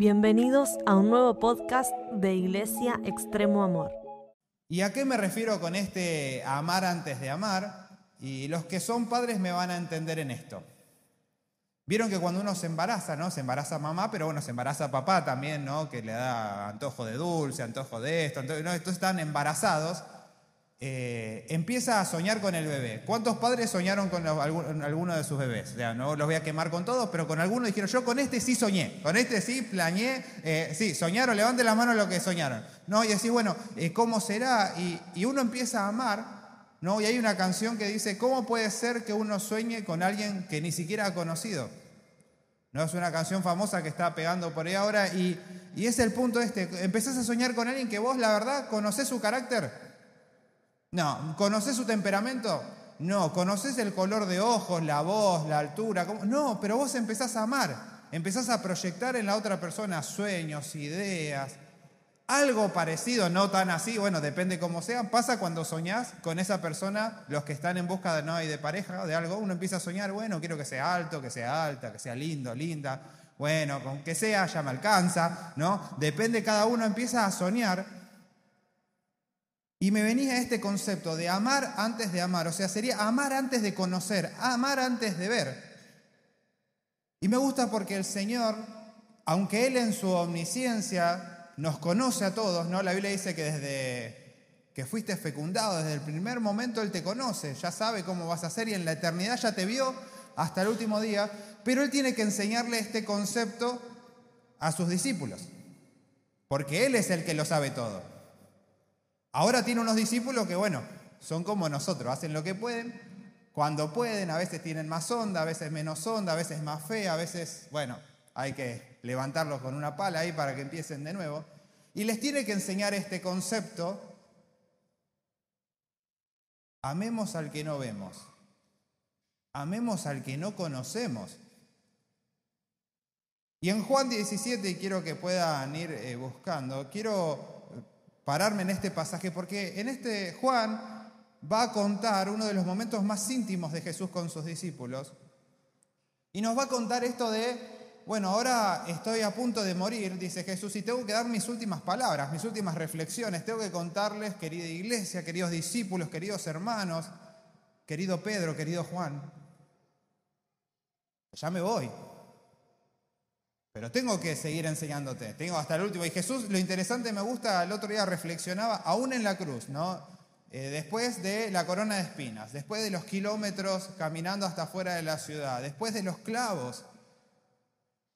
Bienvenidos a un nuevo podcast de Iglesia Extremo Amor. ¿Y a qué me refiero con este amar antes de amar? Y los que son padres me van a entender en esto. Vieron que cuando uno se embaraza, ¿no? Se embaraza mamá, pero bueno, se embaraza papá también, ¿no? Que le da antojo de dulce, antojo de esto, entonces, ¿no? Estos están embarazados. Eh, empieza a soñar con el bebé. ¿Cuántos padres soñaron con alguno de sus bebés? O sea, no los voy a quemar con todos, pero con algunos dijeron, yo con este sí soñé, con este sí planeé, eh, sí, soñaron, levanten la mano lo que soñaron. ¿no? Y decís, bueno, eh, ¿cómo será? Y, uno empieza a amar, ¿no? Y hay una canción que dice, ¿cómo puede ser que uno sueñe con alguien que ni siquiera ha conocido? ¿No? Es una canción famosa que está pegando por ahí ahora y, y es el punto este, empezás a soñar con alguien que vos, la verdad, conocés su carácter, no, ¿conoces su temperamento? No, ¿conoces el color de ojos, la voz, la altura? No, pero vos empezás a amar, empezás a proyectar en la otra persona sueños, ideas, algo parecido, no tan así, bueno, depende cómo sea. Pasa cuando soñás con esa persona, los que están en busca de no y de pareja, de algo, uno empieza a soñar, bueno, quiero que sea alto, que sea alta, que sea lindo, linda, bueno, con que sea ya me alcanza, ¿no? Depende, cada uno empieza a soñar y me venía este concepto de amar antes de amar, o sea, sería amar antes de conocer, amar antes de ver. Y me gusta porque el Señor, aunque Él en su omnisciencia nos conoce a todos, ¿no? La Biblia dice que desde que fuiste fecundado, desde el primer momento Él te conoce, ya sabe cómo vas a ser y en la eternidad ya te vio hasta el último día, pero Él tiene que enseñarle este concepto a sus discípulos, porque Él es el que lo sabe todo. Ahora tiene unos discípulos que, bueno, son como nosotros, hacen lo que pueden, cuando pueden, a veces tienen más onda, a veces menos onda, a veces más fe, a veces, bueno, hay que levantarlos con una pala ahí para que empiecen de nuevo. Y les tiene que enseñar este concepto, amemos al que no vemos, amemos al que no conocemos. Y en Juan 17, quiero que puedan ir eh, buscando, quiero pararme en este pasaje porque en este Juan va a contar uno de los momentos más íntimos de Jesús con sus discípulos. Y nos va a contar esto de, bueno, ahora estoy a punto de morir, dice Jesús, y tengo que dar mis últimas palabras, mis últimas reflexiones, tengo que contarles, querida iglesia, queridos discípulos, queridos hermanos, querido Pedro, querido Juan, ya me voy, pero tengo que seguir enseñándote, tengo hasta el último. Y Jesús, lo interesante me gusta, el otro día reflexionaba, aún en la cruz, ¿no? Eh, después de la corona de espinas, después de los kilómetros caminando hasta afuera de la ciudad, después de los clavos,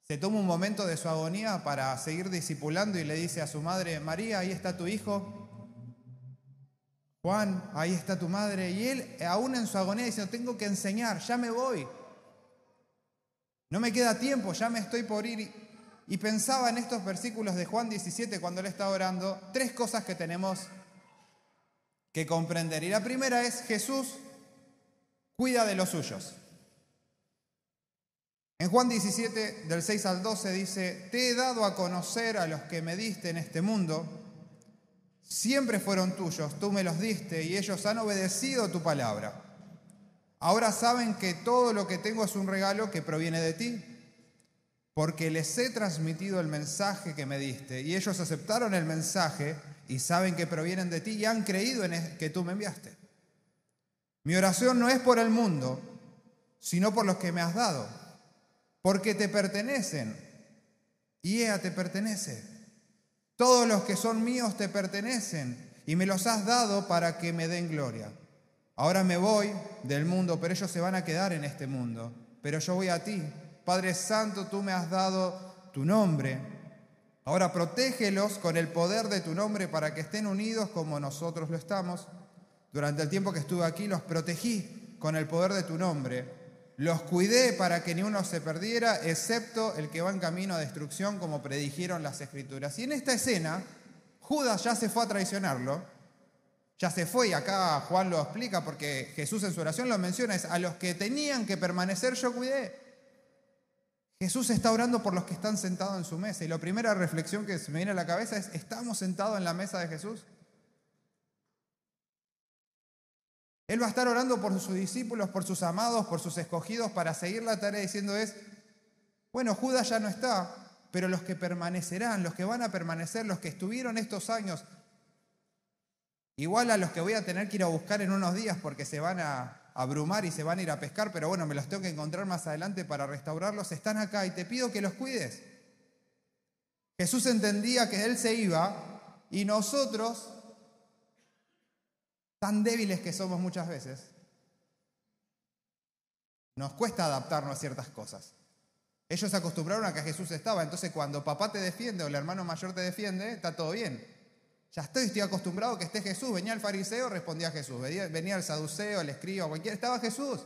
se toma un momento de su agonía para seguir discipulando y le dice a su madre, María, ahí está tu hijo. Juan, ahí está tu madre. Y él, aún en su agonía, dice, tengo que enseñar, ya me voy. No me queda tiempo, ya me estoy por ir. Y pensaba en estos versículos de Juan 17 cuando él está orando, tres cosas que tenemos que comprender. Y la primera es Jesús cuida de los suyos. En Juan 17, del 6 al 12, dice, te he dado a conocer a los que me diste en este mundo, siempre fueron tuyos, tú me los diste y ellos han obedecido tu palabra. Ahora saben que todo lo que tengo es un regalo que proviene de ti, porque les he transmitido el mensaje que me diste y ellos aceptaron el mensaje y saben que provienen de ti y han creído en que tú me enviaste. Mi oración no es por el mundo, sino por los que me has dado, porque te pertenecen y ella te pertenece. Todos los que son míos te pertenecen y me los has dado para que me den gloria. Ahora me voy del mundo, pero ellos se van a quedar en este mundo. Pero yo voy a ti. Padre Santo, tú me has dado tu nombre. Ahora protégelos con el poder de tu nombre para que estén unidos como nosotros lo estamos. Durante el tiempo que estuve aquí los protegí con el poder de tu nombre. Los cuidé para que ni uno se perdiera, excepto el que va en camino a destrucción, como predijeron las escrituras. Y en esta escena, Judas ya se fue a traicionarlo ya se fue y acá Juan lo explica porque Jesús en su oración lo menciona, es a los que tenían que permanecer yo cuidé. Jesús está orando por los que están sentados en su mesa y la primera reflexión que se me viene a la cabeza es, ¿estamos sentados en la mesa de Jesús? Él va a estar orando por sus discípulos, por sus amados, por sus escogidos para seguir la tarea diciendo es, bueno, Judas ya no está, pero los que permanecerán, los que van a permanecer, los que estuvieron estos años, igual a los que voy a tener que ir a buscar en unos días porque se van a abrumar y se van a ir a pescar, pero bueno, me los tengo que encontrar más adelante para restaurarlos, están acá y te pido que los cuides. Jesús entendía que Él se iba y nosotros, tan débiles que somos muchas veces, nos cuesta adaptarnos a ciertas cosas. Ellos se acostumbraron a que Jesús estaba, entonces cuando papá te defiende o el hermano mayor te defiende, está todo bien. Ya estoy, estoy acostumbrado a que esté Jesús. Venía el fariseo, respondía Jesús. Venía, el saduceo, el escriba, cualquiera, estaba Jesús.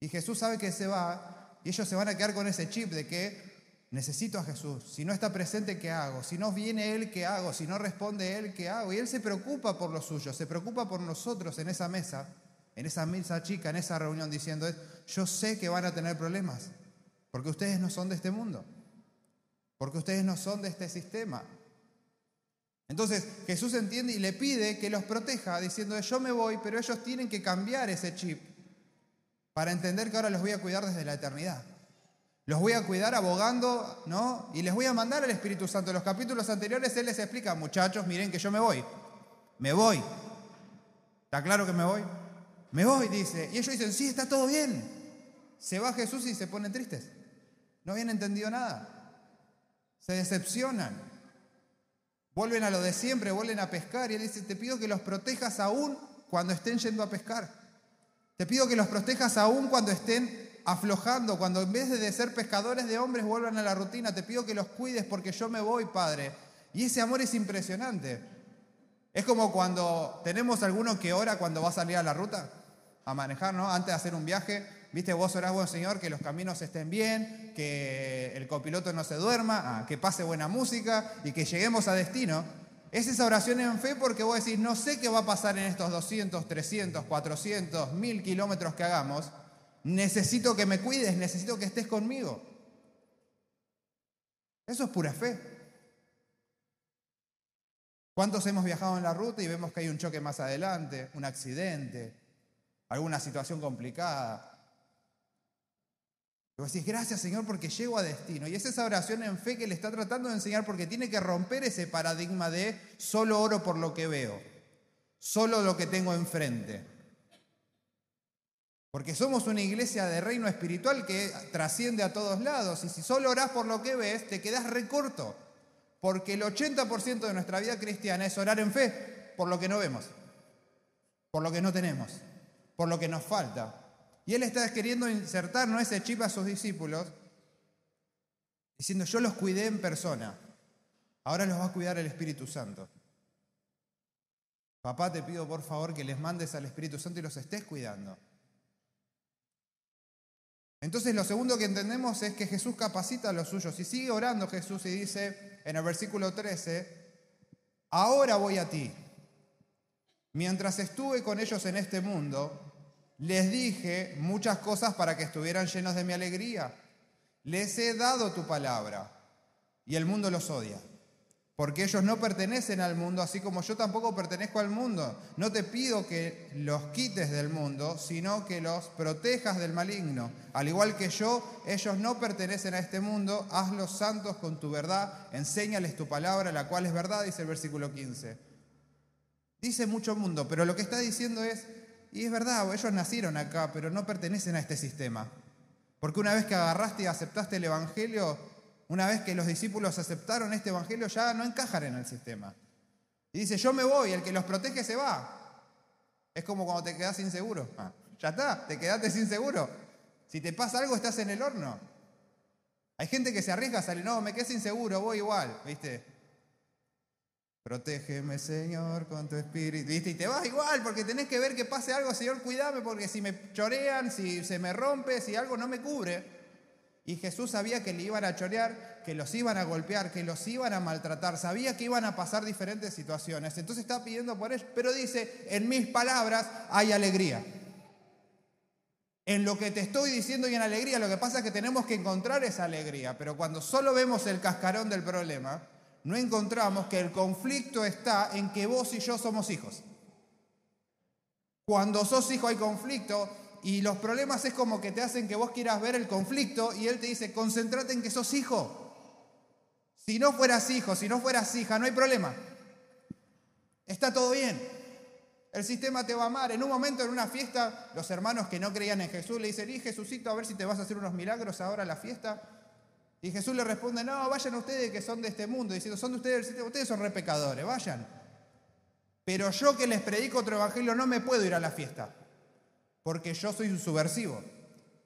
Y Jesús sabe que se va y ellos se van a quedar con ese chip de que necesito a Jesús. Si no está presente, ¿qué hago? Si no viene Él, ¿qué hago? Si no responde Él, ¿qué hago? Y Él se preocupa por los suyos, se preocupa por nosotros en esa mesa en esa mesa chica, en esa reunión, diciendo, yo sé que van a tener problemas, porque ustedes no son de este mundo, porque ustedes no son de este sistema. Entonces Jesús entiende y le pide que los proteja, diciendo, yo me voy, pero ellos tienen que cambiar ese chip para entender que ahora los voy a cuidar desde la eternidad. Los voy a cuidar abogando, ¿no? Y les voy a mandar al Espíritu Santo. En los capítulos anteriores Él les explica, muchachos, miren que yo me voy. Me voy. ¿Está claro que me voy? Me voy, dice. Y ellos dicen, sí, está todo bien. Se va Jesús y se ponen tristes. No habían entendido nada. Se decepcionan. Vuelven a lo de siempre, vuelven a pescar. Y él dice, te pido que los protejas aún cuando estén yendo a pescar. Te pido que los protejas aún cuando estén aflojando, cuando en vez de ser pescadores de hombres vuelvan a la rutina. Te pido que los cuides porque yo me voy, Padre. Y ese amor es impresionante. Es como cuando tenemos alguno que ora cuando va a salir a la ruta a manejar, ¿no? Antes de hacer un viaje, viste, vos orás, buen Señor, que los caminos estén bien, que el copiloto no se duerma, ah, que pase buena música y que lleguemos a destino. Es esa oración en fe porque vos decís, no sé qué va a pasar en estos 200, 300, 400, 1000 kilómetros que hagamos. Necesito que me cuides, necesito que estés conmigo. Eso es pura fe. ¿Cuántos hemos viajado en la ruta y vemos que hay un choque más adelante, un accidente, alguna situación complicada. Y vos decís, gracias Señor porque llego a destino. Y es esa oración en fe que le está tratando de enseñar porque tiene que romper ese paradigma de solo oro por lo que veo, solo lo que tengo enfrente. Porque somos una iglesia de reino espiritual que trasciende a todos lados. Y si solo orás por lo que ves, te quedás recorto. Porque el 80% de nuestra vida cristiana es orar en fe por lo que no vemos, por lo que no tenemos por lo que nos falta. Y él está queriendo insertar ¿no? ese chip a sus discípulos, diciendo, yo los cuidé en persona, ahora los va a cuidar el Espíritu Santo. Papá, te pido por favor que les mandes al Espíritu Santo y los estés cuidando. Entonces lo segundo que entendemos es que Jesús capacita a los suyos y sigue orando Jesús y dice en el versículo 13, ahora voy a ti. Mientras estuve con ellos en este mundo, les dije muchas cosas para que estuvieran llenos de mi alegría. Les he dado tu palabra y el mundo los odia. Porque ellos no pertenecen al mundo, así como yo tampoco pertenezco al mundo. No te pido que los quites del mundo, sino que los protejas del maligno. Al igual que yo, ellos no pertenecen a este mundo. Hazlos santos con tu verdad. Enséñales tu palabra, la cual es verdad, dice el versículo 15. Dice mucho mundo, pero lo que está diciendo es, y es verdad, ellos nacieron acá, pero no pertenecen a este sistema. Porque una vez que agarraste y aceptaste el Evangelio, una vez que los discípulos aceptaron este Evangelio, ya no encajan en el sistema. Y dice, yo me voy, el que los protege se va. Es como cuando te quedas inseguro. Ah, ya está, te quedaste sin seguro. Si te pasa algo, estás en el horno. Hay gente que se arriesga a salir, no, me quedé inseguro, voy igual, ¿viste? Protégeme, Señor, con tu espíritu. Y te vas igual, porque tenés que ver que pase algo, Señor, cuídame, porque si me chorean, si se me rompe, si algo no me cubre. Y Jesús sabía que le iban a chorear, que los iban a golpear, que los iban a maltratar, sabía que iban a pasar diferentes situaciones. Entonces está pidiendo por ellos, pero dice, en mis palabras hay alegría. En lo que te estoy diciendo y en alegría, lo que pasa es que tenemos que encontrar esa alegría, pero cuando solo vemos el cascarón del problema, no encontramos que el conflicto está en que vos y yo somos hijos. Cuando sos hijo hay conflicto y los problemas es como que te hacen que vos quieras ver el conflicto y Él te dice, concéntrate en que sos hijo. Si no fueras hijo, si no fueras hija, no hay problema. Está todo bien. El sistema te va a amar. En un momento, en una fiesta, los hermanos que no creían en Jesús le dicen, y Jesucito, a ver si te vas a hacer unos milagros ahora a la fiesta. Y Jesús le responde, no, vayan ustedes que son de este mundo, diciendo, son de ustedes ustedes son re pecadores, vayan. Pero yo que les predico otro evangelio no me puedo ir a la fiesta, porque yo soy un subversivo.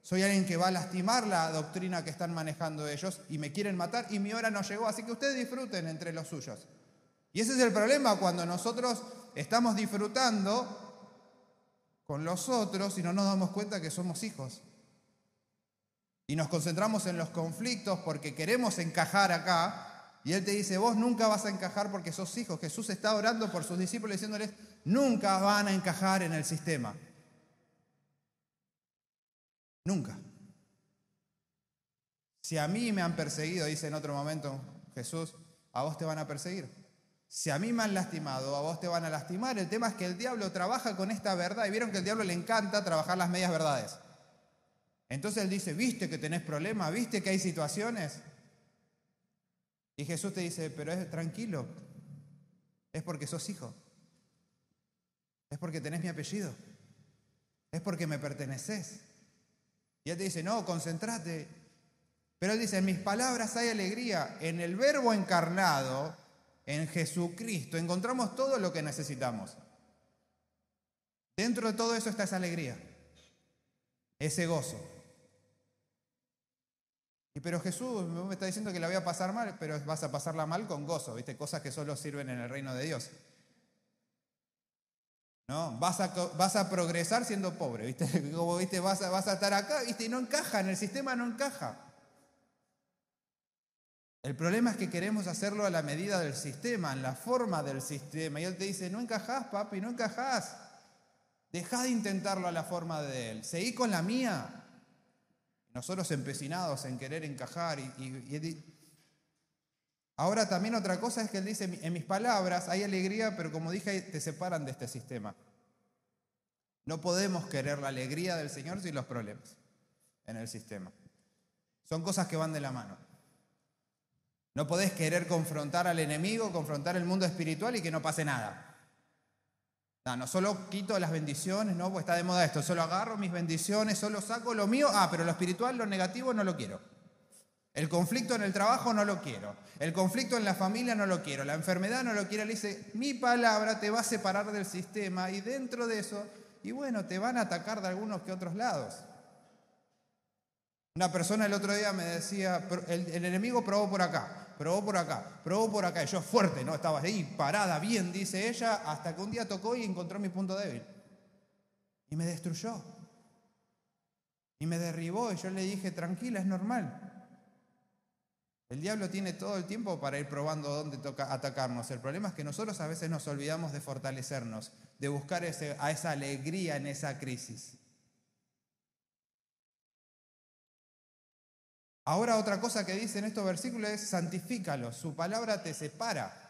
Soy alguien que va a lastimar la doctrina que están manejando ellos y me quieren matar y mi hora no llegó, así que ustedes disfruten entre los suyos. Y ese es el problema cuando nosotros estamos disfrutando con los otros y no nos damos cuenta que somos hijos. Y nos concentramos en los conflictos porque queremos encajar acá. Y Él te dice, vos nunca vas a encajar porque sos hijos. Jesús está orando por sus discípulos diciéndoles, nunca van a encajar en el sistema. Nunca. Si a mí me han perseguido, dice en otro momento Jesús, a vos te van a perseguir. Si a mí me han lastimado, a vos te van a lastimar. El tema es que el diablo trabaja con esta verdad y vieron que al diablo le encanta trabajar las medias verdades. Entonces él dice, viste que tenés problemas, viste que hay situaciones. Y Jesús te dice, pero es tranquilo, es porque sos hijo, es porque tenés mi apellido, es porque me perteneces. Y él te dice, no, concéntrate. Pero él dice, en mis palabras hay alegría. En el verbo encarnado, en Jesucristo, encontramos todo lo que necesitamos. Dentro de todo eso está esa alegría, ese gozo. Y pero Jesús me está diciendo que la voy a pasar mal, pero vas a pasarla mal con gozo, ¿viste? Cosas que solo sirven en el reino de Dios. ¿No? Vas a, vas a progresar siendo pobre, ¿viste? Como, ¿viste? Vas, a, vas a estar acá, ¿viste? Y no encaja, en el sistema no encaja. El problema es que queremos hacerlo a la medida del sistema, en la forma del sistema. Y él te dice, no encajás, papi, no encajás. Deja de intentarlo a la forma de él. Seguí con la mía. Nosotros empecinados en querer encajar y, Ahora también otra cosa es que él dice, en mis palabras hay alegría, pero como dije, te separan de este sistema. No podemos querer la alegría del Señor sin los problemas en el sistema. Son cosas que van de la mano. No podés querer confrontar al enemigo, confrontar el mundo espiritual y que no pase nada. No, no solo quito las bendiciones, no, pues está de moda esto, solo agarro mis bendiciones, solo saco lo mío, ah, pero lo espiritual, lo negativo no lo quiero. El conflicto en el trabajo no lo quiero. El conflicto en la familia no lo quiero. La enfermedad no lo quiero. Le dice, mi palabra te va a separar del sistema y dentro de eso, y bueno, te van a atacar de algunos que otros lados. Una persona el otro día me decía, el, enemigo probó por acá, probó por acá, probó por acá. Y yo fuerte, ¿no? Estaba ahí parada, bien, dice ella, hasta que un día tocó y encontró mi punto débil. Y me destruyó. Y me derribó y yo le dije, tranquila, es normal. El diablo tiene todo el tiempo para ir probando dónde toca atacarnos. El problema es que nosotros a veces nos olvidamos de fortalecernos, de buscar a esa alegría en esa crisis. Ahora otra cosa que dice en estos versículos es santifícalo, su palabra te separa.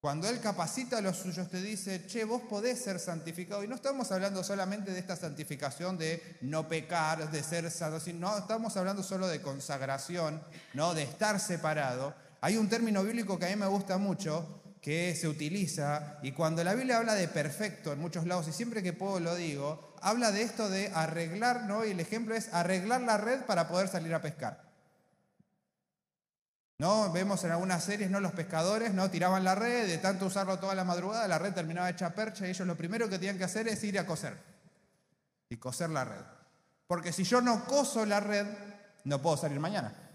Cuando Él capacita a los suyos, te dice, che, vos podés ser santificado. Y no estamos hablando solamente de esta santificación de no pecar, de ser santo, no estamos hablando solo de consagración, ¿no? de estar separado. Hay un término bíblico que a mí me gusta mucho, que se utiliza, y cuando la Biblia habla de perfecto en muchos lados, y siempre que puedo lo digo, habla de esto de arreglar, ¿no? Y el ejemplo es arreglar la red para poder salir a pescar. ¿No? Vemos en algunas series, ¿no? Los pescadores, ¿no? Tiraban la red, de tanto usarlo toda la madrugada, la red terminaba hecha percha y ellos lo primero que tenían que hacer es ir a coser. Y coser la red. Porque si yo no coso la red, no puedo salir mañana.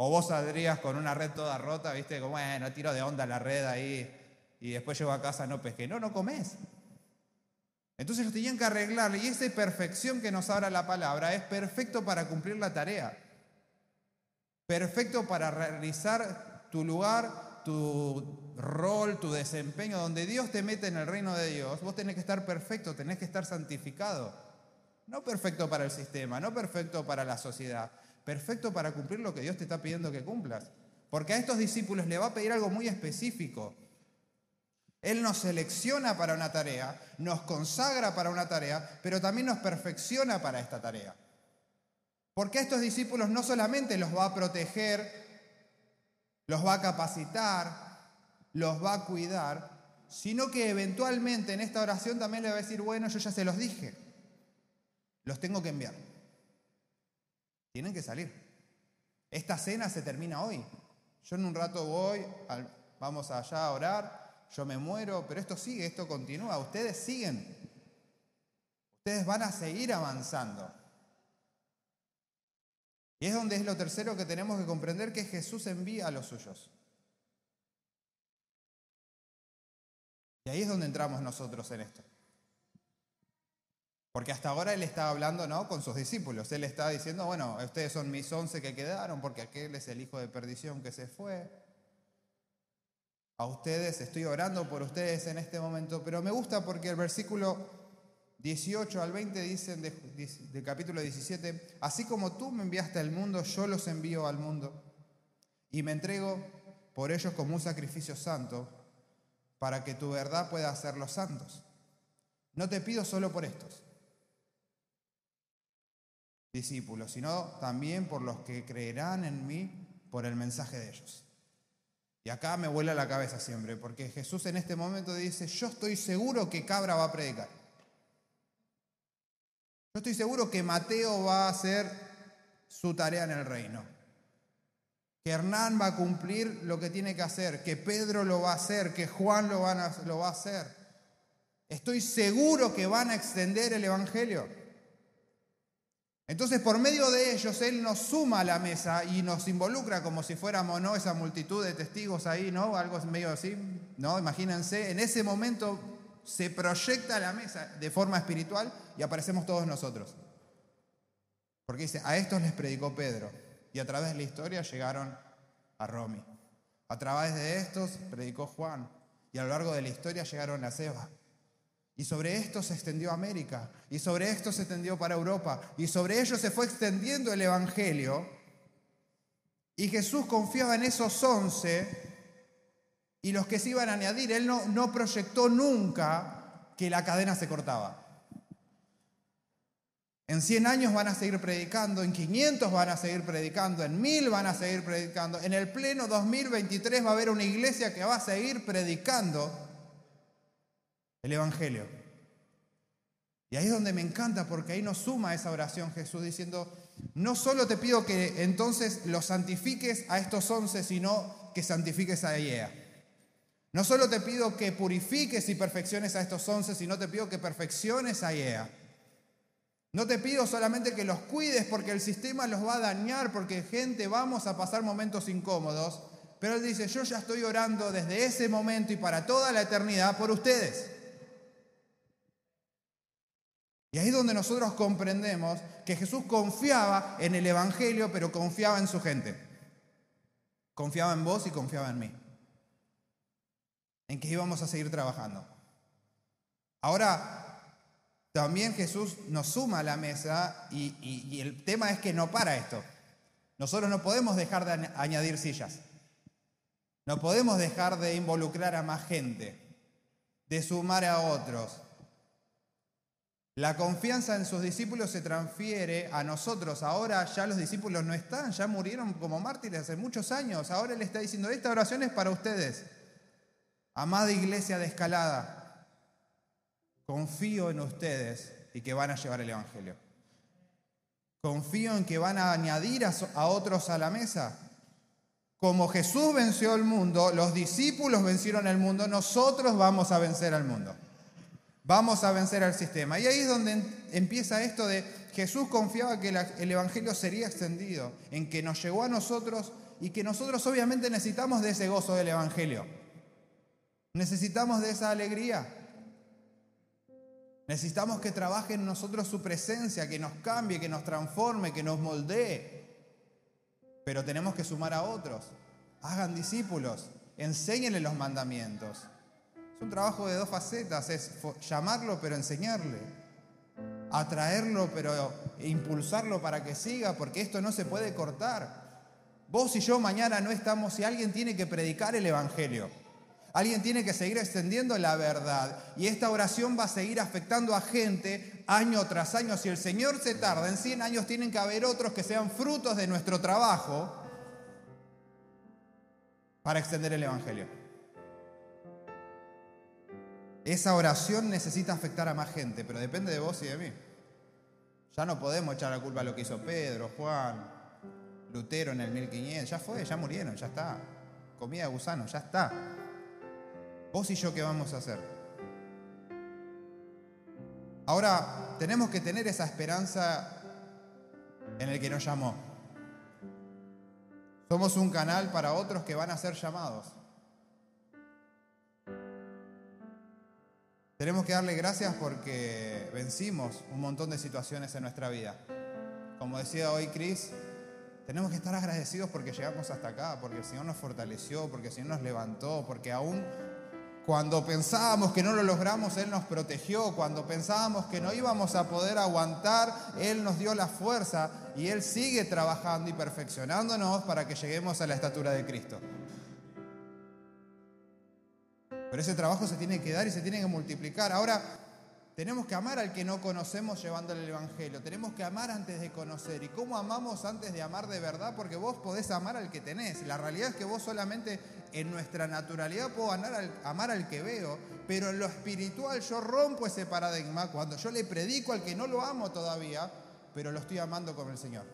O vos saldrías con una red toda rota, viste, como, bueno, tiro de onda la red ahí y después llego a casa no pesqué. No, no comes. Entonces ellos tenían que arreglarle y esa perfección que nos habla la palabra es perfecto para cumplir la tarea perfecto para realizar tu lugar, tu rol, tu desempeño, donde Dios te mete en el reino de Dios, vos tenés que estar perfecto, tenés que estar santificado. No perfecto para el sistema, no perfecto para la sociedad, perfecto para cumplir lo que Dios te está pidiendo que cumplas. Porque a estos discípulos le va a pedir algo muy específico. Él nos selecciona para una tarea, nos consagra para una tarea, pero también nos perfecciona para esta tarea. Porque a estos discípulos no solamente los va a proteger, los va a capacitar, los va a cuidar, sino que eventualmente en esta oración también le va a decir, bueno, yo ya se los dije, los tengo que enviar. Tienen que salir. Esta cena se termina hoy. Yo en un rato voy, vamos allá a orar, yo me muero, pero esto sigue, esto continúa, ustedes siguen. Ustedes van a seguir avanzando. Y es donde es lo tercero que tenemos que comprender que Jesús envía a los suyos. Y ahí es donde entramos nosotros en esto. Porque hasta ahora él está hablando ¿no? con sus discípulos. Él está diciendo, bueno, ustedes son mis once que quedaron porque aquel es el hijo de perdición que se fue. A ustedes, estoy orando por ustedes en este momento, pero me gusta porque el versículo 18 al 20 dicen del capítulo 17, así como tú me enviaste al mundo, yo los envío al mundo y me entrego por ellos como un sacrificio santo para que tu verdad pueda hacerlos santos. No te pido solo por estos discípulos, sino también por los que creerán en mí por el mensaje de ellos. Y acá me vuela la cabeza siempre, porque Jesús en este momento dice, yo estoy seguro que Cabra va a predicar. Yo estoy seguro que Mateo va a hacer su tarea en el reino. Que Hernán va a cumplir lo que tiene que hacer, que Pedro lo va a hacer, que Juan lo, lo va a hacer. Estoy seguro que van a extender el Evangelio. Entonces, por medio de ellos, Él nos suma a la mesa y nos involucra como si fuéramos, ¿no? Esa multitud de testigos ahí, ¿no? Algo medio así, ¿no? Imagínense, en ese momento se proyecta la mesa de forma espiritual y aparecemos todos nosotros. Porque dice, a estos les predicó Pedro y a través de la historia llegaron a Romy. A través de estos predicó Juan y a lo largo de la historia llegaron a Seba. Y sobre esto se extendió América, y sobre esto se extendió para Europa, y sobre ello se fue extendiendo el Evangelio. Y Jesús confiaba en esos once y los que se iban a añadir. Él no, proyectó nunca que la cadena se cortaba. En 100 años van a seguir predicando, en 500 van a seguir predicando, en 1000 van a seguir predicando. En el pleno 2023 va a haber una iglesia que va a seguir predicando el Evangelio. Y ahí es donde me encanta porque ahí nos suma esa oración Jesús diciendo, no solo te pido que entonces los santifiques a estos once, sino que santifiques a ella. No solo te pido que purifiques y perfecciones a estos once, sino te pido que perfecciones a ella. No te pido solamente que los cuides porque el sistema los va a dañar, porque gente vamos a pasar momentos incómodos, pero él dice, yo ya estoy orando desde ese momento y para toda la eternidad por ustedes. Y ahí es donde nosotros comprendemos que Jesús confiaba en el Evangelio, pero confiaba en su gente. Confiaba en vos y confiaba en mí. En que íbamos a seguir trabajando. Ahora, también Jesús nos suma a la mesa y, el tema es que no para esto. Nosotros no podemos dejar de añadir sillas. No podemos dejar de involucrar a más gente, de sumar a otros, la confianza en sus discípulos se transfiere a nosotros. Ahora ya los discípulos no están, ya murieron como mártires hace muchos años. Ahora Él está diciendo, esta oración es para ustedes. Amada iglesia de escalada, confío en ustedes y que van a llevar el Evangelio. Confío en que van a añadir a otros a la mesa. Como Jesús venció el mundo, los discípulos vencieron el mundo, nosotros vamos a vencer al mundo. Vamos a vencer al sistema. Y ahí es donde empieza esto de Jesús confiaba que el Evangelio sería extendido, en que nos llegó a nosotros y que nosotros obviamente necesitamos de ese gozo del Evangelio. Necesitamos de esa alegría. Necesitamos que trabaje en nosotros su presencia, que nos cambie, que nos transforme, que nos moldee. Pero tenemos que sumar a otros. Hagan discípulos, enséñenle los mandamientos. Es un trabajo de dos facetas, es llamarlo pero enseñarle, atraerlo pero impulsarlo para que siga, porque esto no se puede cortar. Vos y yo mañana no estamos si alguien tiene que predicar el Evangelio. Alguien tiene que seguir extendiendo la verdad y esta oración va a seguir afectando a gente año tras año. Si el Señor se tarda en 100 años, tienen que haber otros que sean frutos de nuestro trabajo para extender el Evangelio. Esa oración necesita afectar a más gente, pero depende de vos y de mí. Ya no podemos echar la culpa a lo que hizo Pedro, Juan, Lutero en el 1500. Ya fue, ya murieron, ya está. Comida de gusano, ya está. Vos y yo, ¿qué vamos a hacer? Ahora, tenemos que tener esa esperanza en el que nos llamó. Somos un canal para otros que van a ser llamados. Tenemos que darle gracias porque vencimos un montón de situaciones en nuestra vida. Como decía hoy Cris, tenemos que estar agradecidos porque llegamos hasta acá, porque el Señor nos fortaleció, porque el Señor nos levantó, porque aún cuando pensábamos que no lo logramos, Él nos protegió. Cuando pensábamos que no íbamos a poder aguantar, Él nos dio la fuerza y Él sigue trabajando y perfeccionándonos para que lleguemos a la estatura de Cristo. Pero ese trabajo se tiene que dar y se tiene que multiplicar. Ahora, tenemos que amar al que no conocemos llevándole el Evangelio. Tenemos que amar antes de conocer. ¿Y cómo amamos antes de amar de verdad? Porque vos podés amar al que tenés. La realidad es que vos solamente en nuestra naturalidad puedo amar al, que veo. Pero en lo espiritual yo rompo ese paradigma cuando yo le predico al que no lo amo todavía, pero lo estoy amando con el Señor.